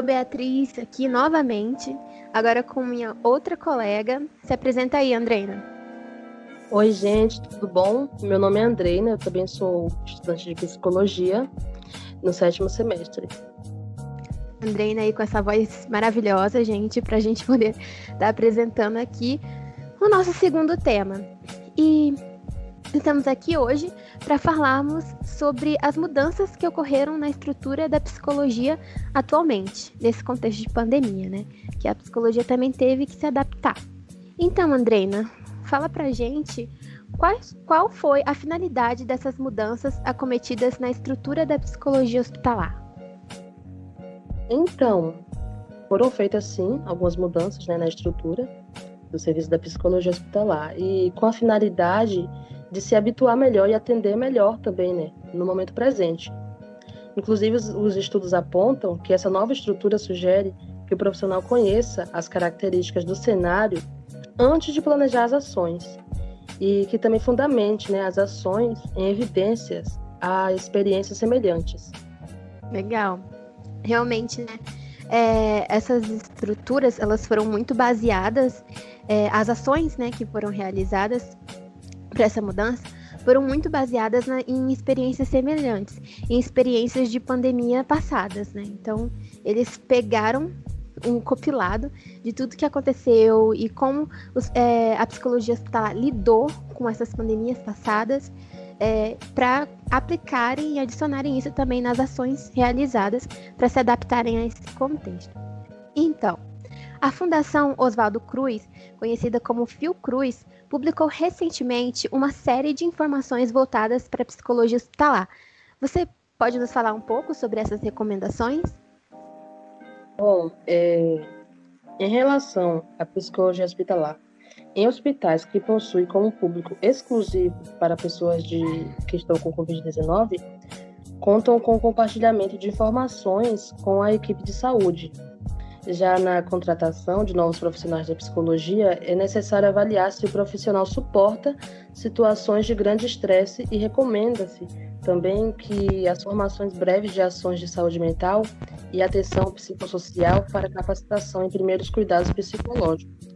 sou Beatriz, aqui novamente, agora com minha outra colega. Se apresenta aí, Andreina. Oi, gente, tudo bom? Meu nome é Andreina, eu também sou estudante de psicologia no sétimo semestre. Andreina aí com essa voz maravilhosa, gente, para a gente poder estar tá apresentando aqui o nosso segundo tema. E estamos aqui hoje para falarmos sobre as mudanças que ocorreram na estrutura da psicologia atualmente, nesse contexto de pandemia, né? Que a psicologia também teve que se adaptar. Então, Andreina, fala pra gente qual, qual foi a finalidade dessas mudanças acometidas na estrutura da psicologia hospitalar. Então, foram feitas sim algumas mudanças né, na estrutura do serviço da psicologia hospitalar e com a finalidade de se habituar melhor e atender melhor também, né, no momento presente. Inclusive, os, os estudos apontam que essa nova estrutura sugere que o profissional conheça as características do cenário antes de planejar as ações e que também fundamente né, as ações em evidências a experiências semelhantes. Legal. Realmente, né? É, essas estruturas elas foram muito baseadas, é, as ações né, que foram realizadas para essa mudança foram muito baseadas na, em experiências semelhantes, em experiências de pandemia passadas, né? Então, eles pegaram um compilado de tudo que aconteceu e como os, é, a psicologia hospitalar lidou com essas pandemias passadas é, para aplicarem e adicionarem isso também nas ações realizadas para se adaptarem a esse contexto. Então, a Fundação Oswaldo Cruz, conhecida como Fiocruz, publicou recentemente uma série de informações voltadas para a psicologia hospitalar. Você pode nos falar um pouco sobre essas recomendações? Bom, é, em relação à psicologia hospitalar, em hospitais que possuem como público exclusivo para pessoas de, que estão com Covid-19, contam com compartilhamento de informações com a equipe de saúde, já na contratação de novos profissionais da psicologia, é necessário avaliar se o profissional suporta situações de grande estresse e recomenda-se também que as formações breves de ações de saúde mental e atenção psicossocial para capacitação em primeiros cuidados psicológicos.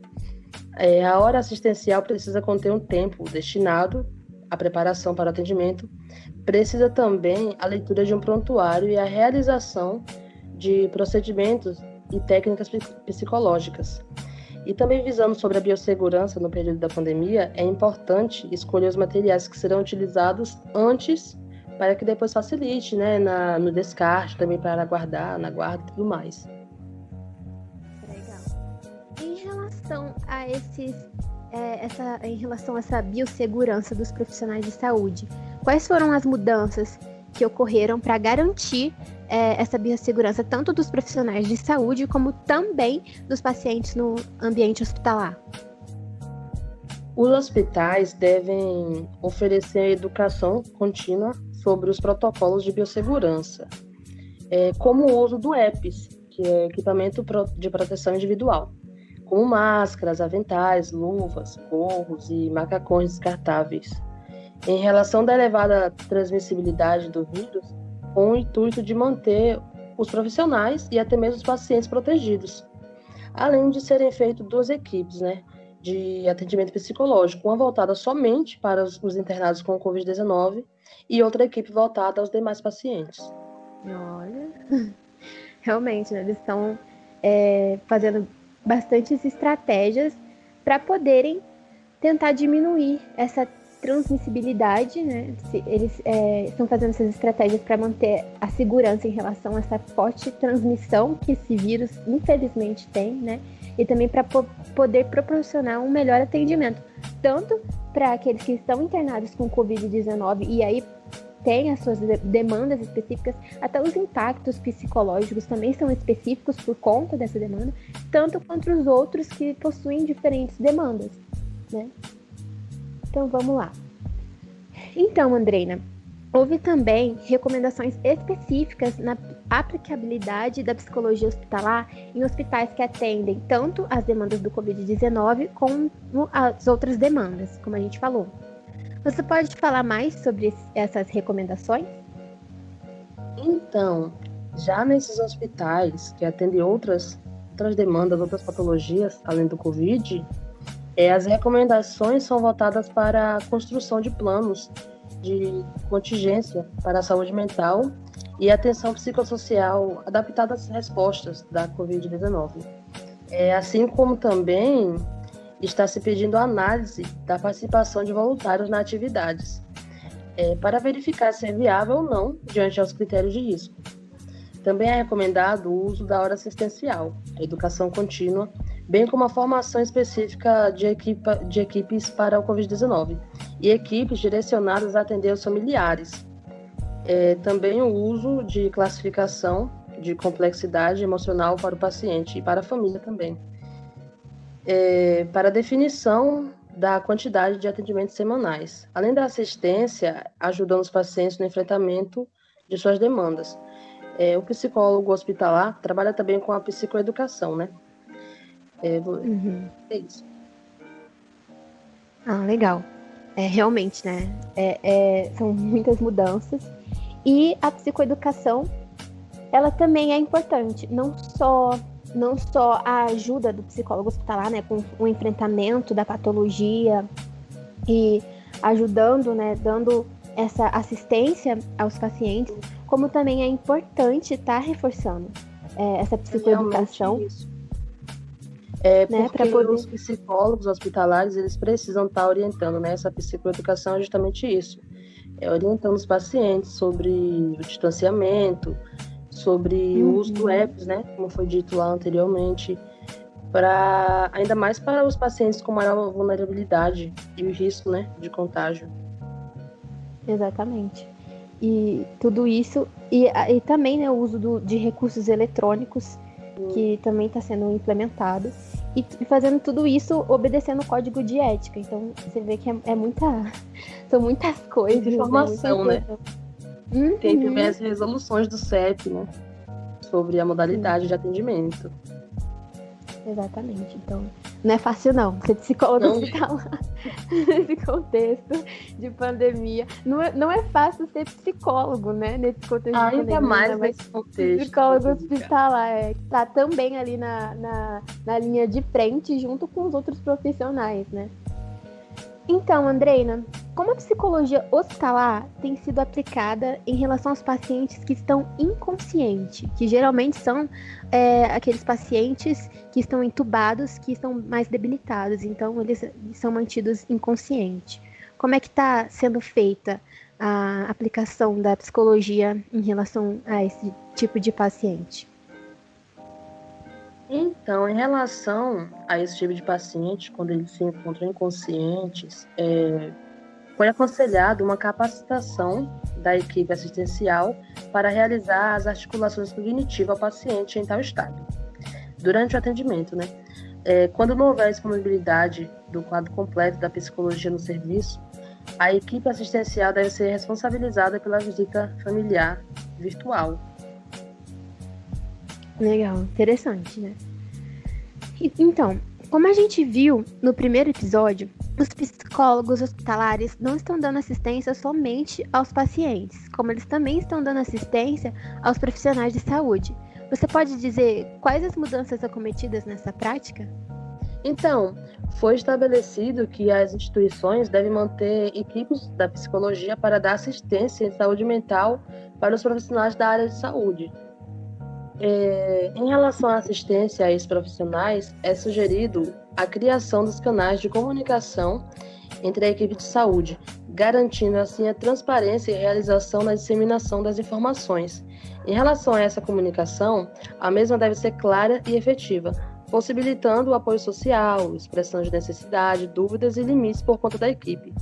É, a hora assistencial precisa conter um tempo destinado à preparação para o atendimento, precisa também a leitura de um prontuário e a realização de procedimentos e técnicas psicológicas. E também visando sobre a biossegurança no período da pandemia, é importante escolher os materiais que serão utilizados antes para que depois facilite, né, na, no descarte, também para guardar, na guarda e tudo mais. Legal. Em relação a esses, é, essa, em relação a essa biossegurança dos profissionais de saúde, quais foram as mudanças que ocorreram para garantir é, essa biossegurança tanto dos profissionais de saúde como também dos pacientes no ambiente hospitalar? Os hospitais devem oferecer educação contínua sobre os protocolos de biossegurança, é, como o uso do EPIS, que é equipamento de proteção individual, como máscaras, aventais, luvas, gorros e macacões descartáveis. Em relação da elevada transmissibilidade do vírus, com o intuito de manter os profissionais e até mesmo os pacientes protegidos. Além de serem feitas duas equipes né, de atendimento psicológico, uma voltada somente para os, os internados com Covid-19 e outra equipe voltada aos demais pacientes. Olha, realmente, né, eles estão é, fazendo bastantes estratégias para poderem tentar diminuir essa transmissibilidade, né? Eles é, estão fazendo essas estratégias para manter a segurança em relação a essa forte transmissão que esse vírus, infelizmente, tem, né? E também para po poder proporcionar um melhor atendimento, tanto para aqueles que estão internados com Covid-19 e aí têm as suas demandas específicas, até os impactos psicológicos também são específicos por conta dessa demanda, tanto quanto os outros que possuem diferentes demandas, né? Então vamos lá. Então, Andreina, houve também recomendações específicas na aplicabilidade da psicologia hospitalar em hospitais que atendem tanto as demandas do Covid-19 como as outras demandas, como a gente falou. Você pode falar mais sobre essas recomendações? Então, já nesses hospitais que atendem outras, outras demandas, outras patologias, além do Covid, é, as recomendações são voltadas para a construção de planos de contingência para a saúde mental e atenção psicossocial adaptada às respostas da Covid-19. É, assim como também está se pedindo análise da participação de voluntários na atividades, é, para verificar se é viável ou não diante aos critérios de risco. Também é recomendado o uso da hora assistencial, educação contínua, bem como a formação específica de, equipa, de equipes para o Covid-19 e equipes direcionadas a atender os familiares. É, também o uso de classificação de complexidade emocional para o paciente e para a família também. É, para definição da quantidade de atendimentos semanais, além da assistência, ajudando os pacientes no enfrentamento de suas demandas. É, o psicólogo hospitalar trabalha também com a psicoeducação, né? É, uhum. é isso. Ah, legal. É, realmente, né? É, é, são muitas mudanças. E a psicoeducação, ela também é importante. Não só, não só a ajuda do psicólogo hospitalar, né? Com o enfrentamento da patologia e ajudando, né? Dando essa assistência aos pacientes, como também é importante estar tá reforçando é, essa psicoeducação. É né, porque poder... os psicólogos hospitalares eles precisam estar tá orientando, né? Essa psicoeducação é justamente isso, é orientando os pacientes sobre o distanciamento, sobre uhum. o uso do EPS, né? Como foi dito lá anteriormente, para ainda mais para os pacientes com maior vulnerabilidade e o risco, né, de contágio. Exatamente. E tudo isso, e, e também né, o uso do, de recursos eletrônicos, que também está sendo implementado, e, e, fazendo tudo isso obedecendo o código de ética. Então você vê que é, é muita. São muitas coisas. Né, informação, né? Uhum. Tem também as resoluções do CEP, né? Sobre a modalidade Sim. de atendimento. Exatamente. Então, não é fácil não ser psicólogo não. ficar lá nesse contexto de pandemia. Não é, não é fácil ser psicólogo, né? Nesse contexto Ainda de pandemia. mais nesse contexto. Psicólogo hospitalar, é, tá também ali na, na, na linha de frente junto com os outros profissionais, né? Então, Andreina, como a psicologia hospitalar tem sido aplicada em relação aos pacientes que estão inconscientes, que geralmente são é, aqueles pacientes que estão entubados, que estão mais debilitados, então eles são mantidos inconscientes. Como é que está sendo feita a aplicação da psicologia em relação a esse tipo de paciente? Então, em relação a esse tipo de paciente, quando eles se encontram inconscientes, é, foi aconselhado uma capacitação da equipe assistencial para realizar as articulações cognitivas ao paciente em tal estado. Durante o atendimento, né? É, quando não houver disponibilidade do quadro completo da psicologia no serviço, a equipe assistencial deve ser responsabilizada pela visita familiar virtual Legal, interessante, né? Então, como a gente viu no primeiro episódio, os psicólogos hospitalares não estão dando assistência somente aos pacientes, como eles também estão dando assistência aos profissionais de saúde. Você pode dizer quais as mudanças acometidas nessa prática? Então, foi estabelecido que as instituições devem manter equipes da psicologia para dar assistência em saúde mental para os profissionais da área de saúde, é, em relação à assistência a esses profissionais, é sugerido a criação dos canais de comunicação entre a equipe de saúde, garantindo assim a transparência e realização na disseminação das informações. Em relação a essa comunicação, a mesma deve ser clara e efetiva, possibilitando o apoio social, expressão de necessidade, dúvidas e limites por conta da equipe.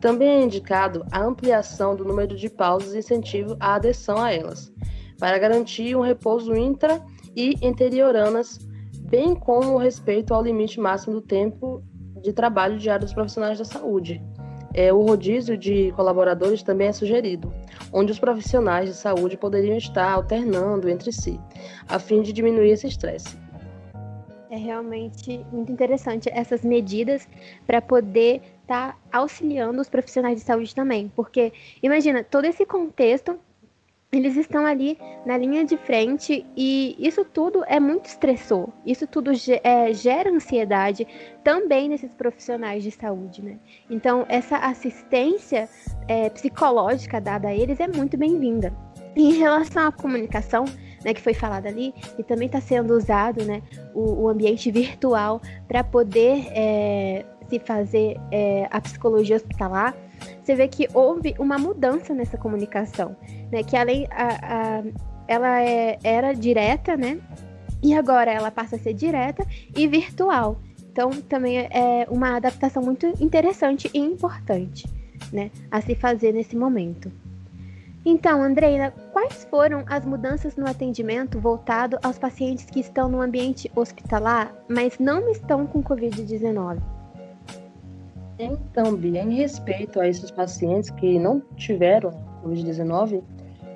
Também é indicado a ampliação do número de pausas e incentivo à adesão a elas para garantir um repouso intra e interioranas, bem como o respeito ao limite máximo do tempo de trabalho diário dos profissionais da saúde. É, o rodízio de colaboradores também é sugerido, onde os profissionais de saúde poderiam estar alternando entre si, a fim de diminuir esse estresse. É realmente muito interessante essas medidas para poder estar tá auxiliando os profissionais de saúde também, porque imagina todo esse contexto eles estão ali na linha de frente e isso tudo é muito estressor. Isso tudo é, gera ansiedade também nesses profissionais de saúde, né? Então, essa assistência é, psicológica dada a eles é muito bem-vinda. Em relação à comunicação, né, que foi falado ali, e também está sendo usado né, o, o ambiente virtual para poder é, se fazer é, a psicologia hospitalar, você vê que houve uma mudança nessa comunicação, né? Que além a, a ela é, era direta, né? E agora ela passa a ser direta e virtual. Então também é uma adaptação muito interessante e importante, né? A se fazer nesse momento. Então, Andreina, quais foram as mudanças no atendimento voltado aos pacientes que estão no ambiente hospitalar, mas não estão com Covid-19? Bia, em respeito a esses pacientes que não tiveram Covid-19,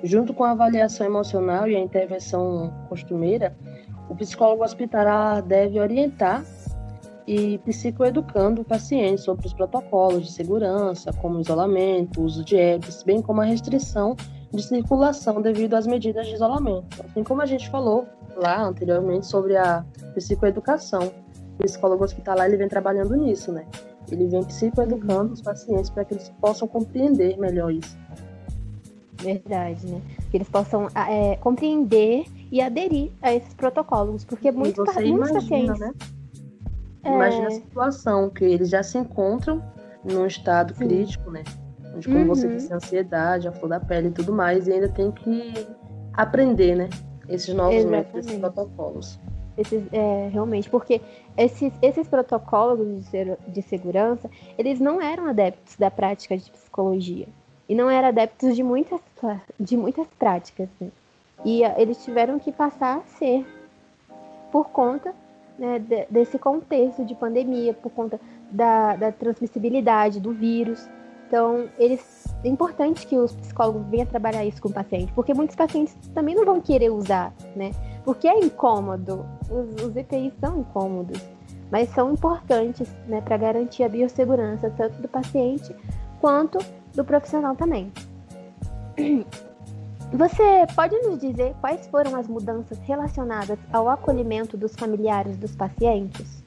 junto com a avaliação emocional e a intervenção costumeira, o psicólogo hospitalar deve orientar e psicoeducando o paciente sobre os protocolos de segurança, como isolamento, uso de EPIs, bem como a restrição de circulação devido às medidas de isolamento. Assim como a gente falou lá anteriormente sobre a psicoeducação. O psicólogo hospitalar ele vem trabalhando nisso, né? Ele vem psicoeducando os pacientes para que eles possam compreender melhor isso. Verdade, né? Que eles possam é, compreender e aderir a esses protocolos, porque muitos, muitos imagina, pacientes. Né? É... Imagina a situação que eles já se encontram num estado Sim. crítico, né? Onde, como uhum. você disse, ansiedade, a flor da pele e tudo mais, e ainda tem que aprender, né? Esses novos Exatamente. métodos, esses protocolos. Esses, é, realmente, porque esses, esses protocolos de, ser, de segurança, eles não eram adeptos da prática de psicologia. E não eram adeptos de muitas, de muitas práticas. Né? E uh, eles tiveram que passar a ser por conta né, de, desse contexto de pandemia, por conta da, da transmissibilidade do vírus. Então, eles, é importante que os psicólogos venham trabalhar isso com o paciente, porque muitos pacientes também não vão querer usar, né? Porque é incômodo. Os, os EPIs são incômodos, mas são importantes né, para garantir a biossegurança tanto do paciente quanto do profissional também. Você pode nos dizer quais foram as mudanças relacionadas ao acolhimento dos familiares dos pacientes?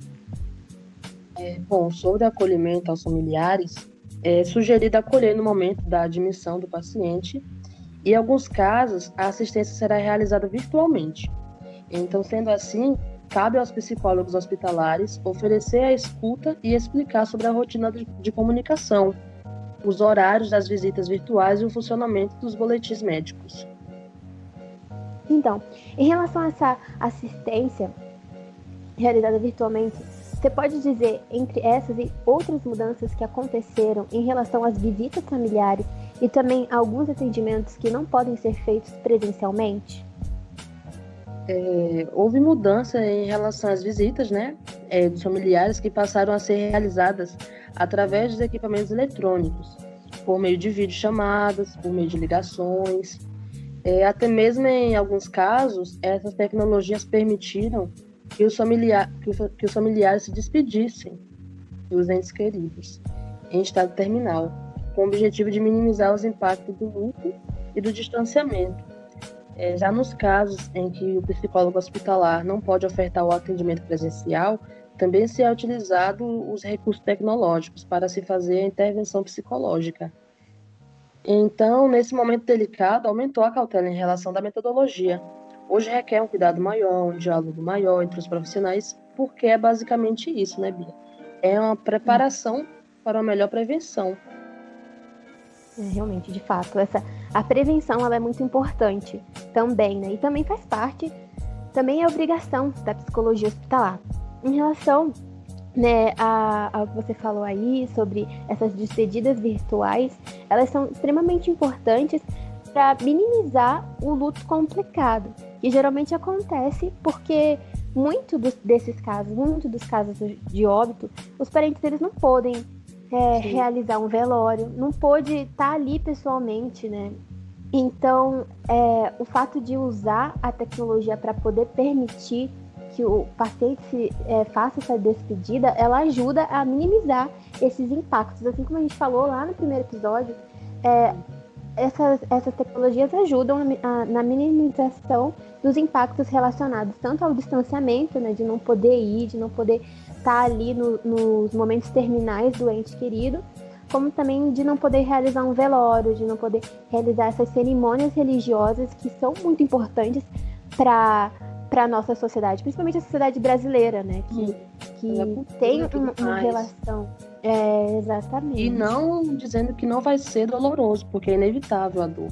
É, bom, sobre acolhimento aos familiares, é sugerido acolher no momento da admissão do paciente em alguns casos, a assistência será realizada virtualmente. Então, sendo assim, cabe aos psicólogos hospitalares oferecer a escuta e explicar sobre a rotina de comunicação, os horários das visitas virtuais e o funcionamento dos boletins médicos. Então, em relação a essa assistência realizada virtualmente, você pode dizer entre essas e outras mudanças que aconteceram em relação às visitas familiares e também alguns atendimentos que não podem ser feitos presencialmente? É, houve mudança em relação às visitas, né, é, dos familiares que passaram a ser realizadas através dos equipamentos eletrônicos, por meio de videochamadas, por meio de ligações. É, até mesmo em alguns casos, essas tecnologias permitiram que os, familiar, que, que os familiares se despedissem dos entes queridos em estado terminal, com o objetivo de minimizar os impactos do luto e do distanciamento é, já nos casos em que o psicólogo hospitalar não pode ofertar o atendimento presencial, também se é utilizado os recursos tecnológicos para se fazer a intervenção psicológica. Então, nesse momento delicado, aumentou a cautela em relação da metodologia. Hoje requer um cuidado maior, um diálogo maior entre os profissionais, porque é basicamente isso, né, Bia? É uma preparação para uma melhor prevenção. É, realmente, de fato, essa a prevenção ela é muito importante também, né? E também faz parte, também é obrigação da psicologia hospitalar. Em relação né, a, a você falou aí sobre essas despedidas virtuais, elas são extremamente importantes para minimizar o luto complicado, que geralmente acontece porque muito dos, desses casos, muito dos casos de óbito, os parentes eles não podem é, realizar um velório, não pôde estar tá ali pessoalmente, né? Então, é, o fato de usar a tecnologia para poder permitir que o paciente é, faça essa despedida, ela ajuda a minimizar esses impactos. Assim como a gente falou lá no primeiro episódio, é, essas, essas tecnologias ajudam a, na minimização dos impactos relacionados tanto ao distanciamento, né, de não poder ir, de não poder estar tá ali no, nos momentos terminais do ente querido, como também de não poder realizar um velório, de não poder realizar essas cerimônias religiosas que são muito importantes para para nossa sociedade, principalmente a sociedade brasileira, né, que, que tem uma, uma relação é, exatamente. E não dizendo que não vai ser doloroso, porque é inevitável a dor.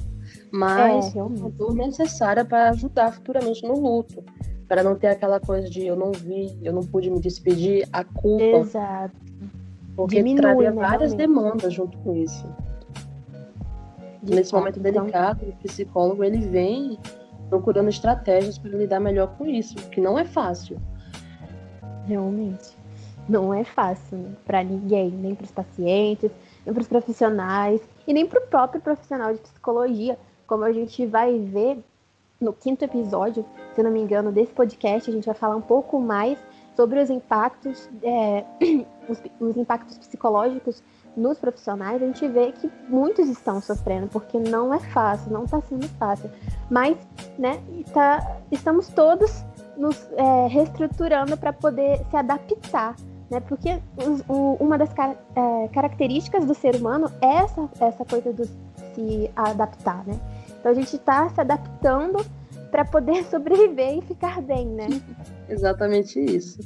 Mas é, uma dor necessária para ajudar futuramente no luto. Para não ter aquela coisa de eu não vi, eu não pude me despedir, a culpa. Exato. Porque Diminui, traria né, várias demandas junto com isso. De Nesse momento então... delicado, o psicólogo ele vem procurando estratégias para lidar melhor com isso, que não é fácil. Realmente não é fácil né? para ninguém, nem para os pacientes, nem para os profissionais e nem para o próprio profissional de psicologia, como a gente vai ver no quinto episódio, se não me engano, desse podcast, a gente vai falar um pouco mais sobre os impactos, é, os, os impactos psicológicos nos profissionais, a gente vê que muitos estão sofrendo, porque não é fácil, não está sendo fácil. Mas, né, tá, estamos todos nos é, reestruturando para poder se adaptar né? Porque o, uma das car é, características do ser humano é essa, essa coisa do se adaptar, né? Então a gente está se adaptando para poder sobreviver e ficar bem, né? Exatamente isso.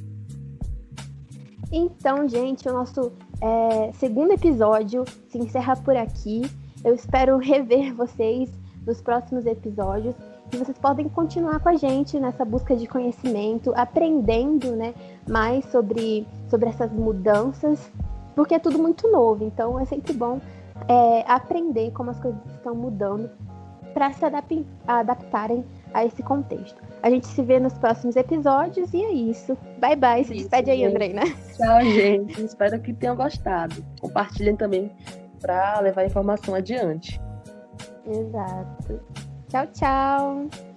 Então, gente, o nosso é, segundo episódio se encerra por aqui. Eu espero rever vocês nos próximos episódios. E vocês podem continuar com a gente nessa busca de conhecimento, aprendendo né, mais sobre, sobre essas mudanças, porque é tudo muito novo. Então é sempre bom é, aprender como as coisas estão mudando para se adap adaptarem a esse contexto. A gente se vê nos próximos episódios e é isso. Bye bye. Se despede aí, Andreina. Tchau, gente. Espero que tenham gostado. Compartilhem também para levar a informação adiante. Exato. Tchau, tchau.